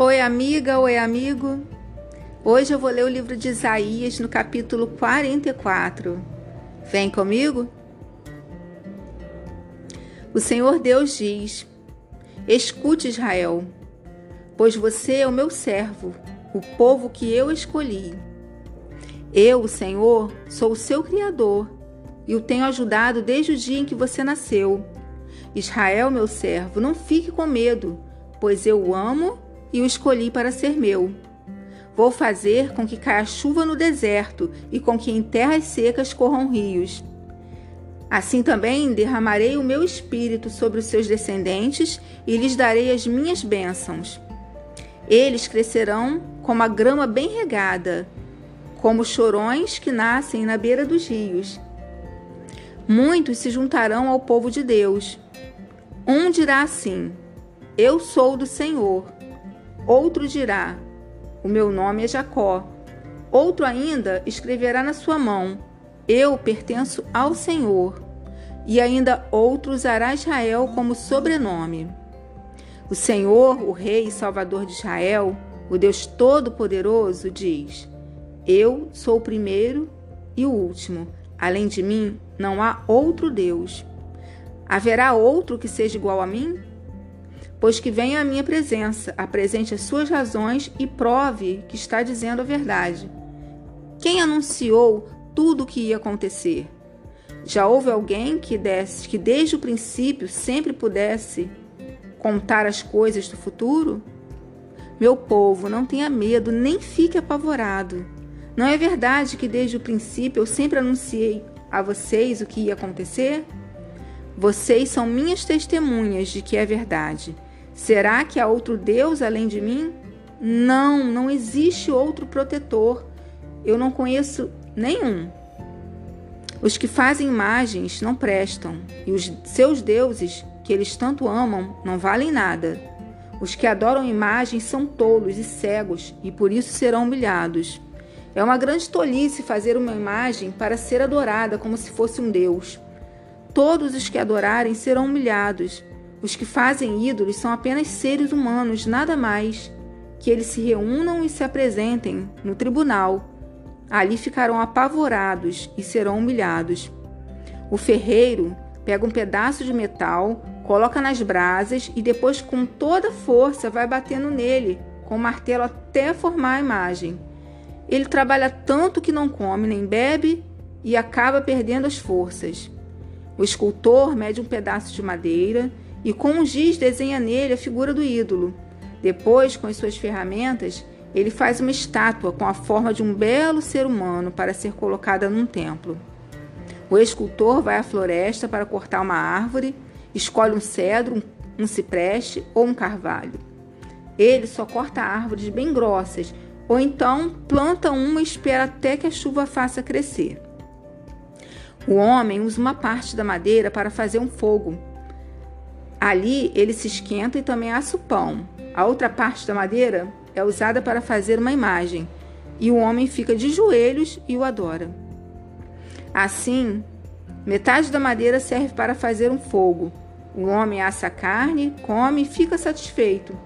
Oi, amiga, oi, amigo. Hoje eu vou ler o livro de Isaías no capítulo 44. Vem comigo? O Senhor Deus diz: Escute, Israel, pois você é o meu servo, o povo que eu escolhi. Eu, o Senhor, sou o seu Criador e o tenho ajudado desde o dia em que você nasceu. Israel, meu servo, não fique com medo, pois eu o amo e o escolhi para ser meu. Vou fazer com que caia chuva no deserto e com que em terras secas corram rios. Assim também derramarei o meu espírito sobre os seus descendentes e lhes darei as minhas bênçãos. Eles crescerão como a grama bem regada, como chorões que nascem na beira dos rios. Muitos se juntarão ao povo de Deus. Um dirá assim: Eu sou do Senhor. Outro dirá: O meu nome é Jacó. Outro ainda escreverá na sua mão: Eu pertenço ao Senhor. E ainda outro usará Israel como sobrenome. O Senhor, o Rei e Salvador de Israel, o Deus Todo-Poderoso, diz: Eu sou o primeiro e o último. Além de mim, não há outro Deus. Haverá outro que seja igual a mim? Pois que venha à minha presença, apresente as suas razões e prove que está dizendo a verdade. Quem anunciou tudo o que ia acontecer? Já houve alguém que, desse, que desde o princípio sempre pudesse contar as coisas do futuro? Meu povo, não tenha medo, nem fique apavorado. Não é verdade que desde o princípio eu sempre anunciei a vocês o que ia acontecer? Vocês são minhas testemunhas de que é verdade. Será que há outro Deus além de mim? Não, não existe outro protetor. Eu não conheço nenhum. Os que fazem imagens não prestam, e os seus deuses, que eles tanto amam, não valem nada. Os que adoram imagens são tolos e cegos, e por isso serão humilhados. É uma grande tolice fazer uma imagem para ser adorada como se fosse um Deus. Todos os que adorarem serão humilhados, os que fazem ídolos são apenas seres humanos, nada mais. Que eles se reúnam e se apresentem no tribunal. Ali ficarão apavorados e serão humilhados. O ferreiro pega um pedaço de metal, coloca nas brasas e depois, com toda força, vai batendo nele com o martelo até formar a imagem. Ele trabalha tanto que não come nem bebe e acaba perdendo as forças. O escultor mede um pedaço de madeira e com um giz desenha nele a figura do ídolo. Depois, com as suas ferramentas, ele faz uma estátua com a forma de um belo ser humano para ser colocada num templo. O escultor vai à floresta para cortar uma árvore, escolhe um cedro, um cipreste ou um carvalho. Ele só corta árvores bem grossas, ou então planta uma e espera até que a chuva faça crescer. O homem usa uma parte da madeira para fazer um fogo, Ali ele se esquenta e também assa o pão. A outra parte da madeira é usada para fazer uma imagem, e o homem fica de joelhos e o adora. Assim, metade da madeira serve para fazer um fogo. O homem assa a carne, come e fica satisfeito.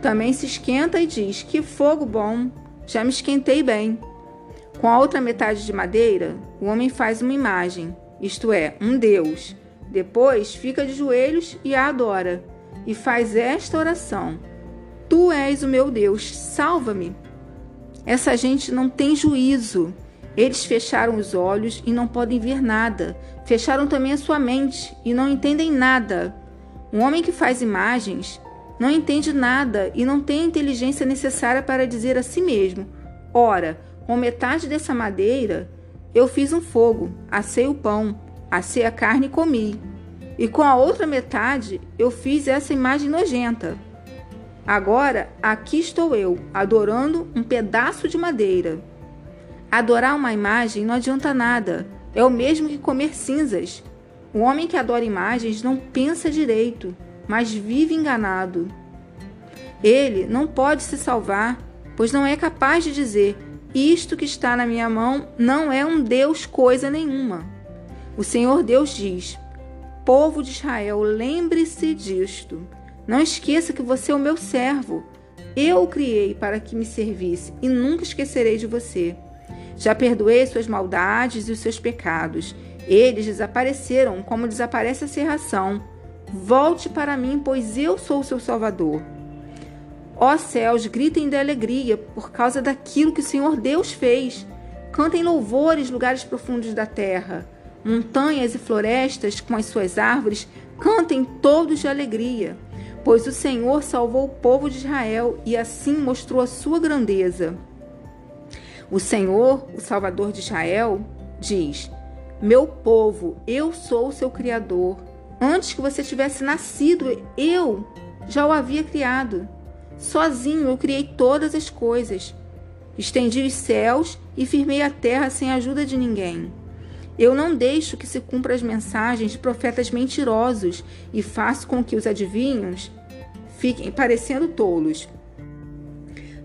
Também se esquenta e diz: Que fogo bom! Já me esquentei bem. Com a outra metade de madeira, o homem faz uma imagem, isto é, um Deus depois fica de joelhos e a adora, e faz esta oração: Tu és o meu Deus, salva-me. Essa gente não tem juízo. Eles fecharam os olhos e não podem ver nada. Fecharam também a sua mente e não entendem nada. Um homem que faz imagens não entende nada e não tem a inteligência necessária para dizer a si mesmo: Ora, com metade dessa madeira eu fiz um fogo, assei o pão assei a carne e comi. E com a outra metade eu fiz essa imagem nojenta. Agora aqui estou eu, adorando um pedaço de madeira. Adorar uma imagem não adianta nada, é o mesmo que comer cinzas. O homem que adora imagens não pensa direito, mas vive enganado. Ele não pode se salvar, pois não é capaz de dizer: Isto que está na minha mão não é um Deus coisa nenhuma. O Senhor Deus diz: Povo de Israel, lembre-se disto. Não esqueça que você é o meu servo. Eu o criei para que me servisse e nunca esquecerei de você. Já perdoei suas maldades e os seus pecados. Eles desapareceram como desaparece a serração. Volte para mim, pois eu sou o seu Salvador. Ó céus, gritem de alegria por causa daquilo que o Senhor Deus fez. Cantem louvores, lugares profundos da terra. Montanhas e florestas com as suas árvores, cantem todos de alegria. Pois o Senhor salvou o povo de Israel e assim mostrou a sua grandeza. O Senhor, o Salvador de Israel, diz: Meu povo, eu sou o seu Criador. Antes que você tivesse nascido, eu já o havia criado. Sozinho eu criei todas as coisas. Estendi os céus e firmei a terra sem a ajuda de ninguém. Eu não deixo que se cumpra as mensagens de profetas mentirosos e faço com que os adivinhos fiquem parecendo tolos.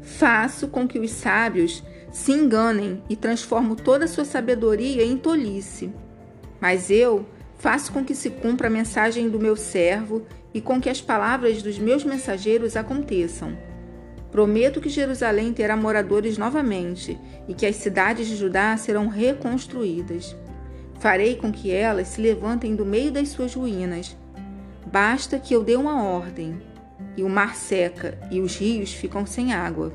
Faço com que os sábios se enganem e transformo toda a sua sabedoria em tolice. Mas eu faço com que se cumpra a mensagem do meu servo e com que as palavras dos meus mensageiros aconteçam. Prometo que Jerusalém terá moradores novamente e que as cidades de Judá serão reconstruídas. Farei com que elas se levantem do meio das suas ruínas. Basta que eu dê uma ordem, e o mar seca e os rios ficam sem água.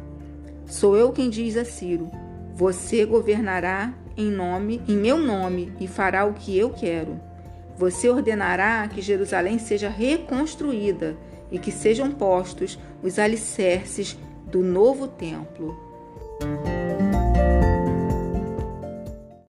Sou eu quem diz a Ciro: Você governará em nome, em meu nome, e fará o que eu quero. Você ordenará que Jerusalém seja reconstruída e que sejam postos os alicerces do novo templo.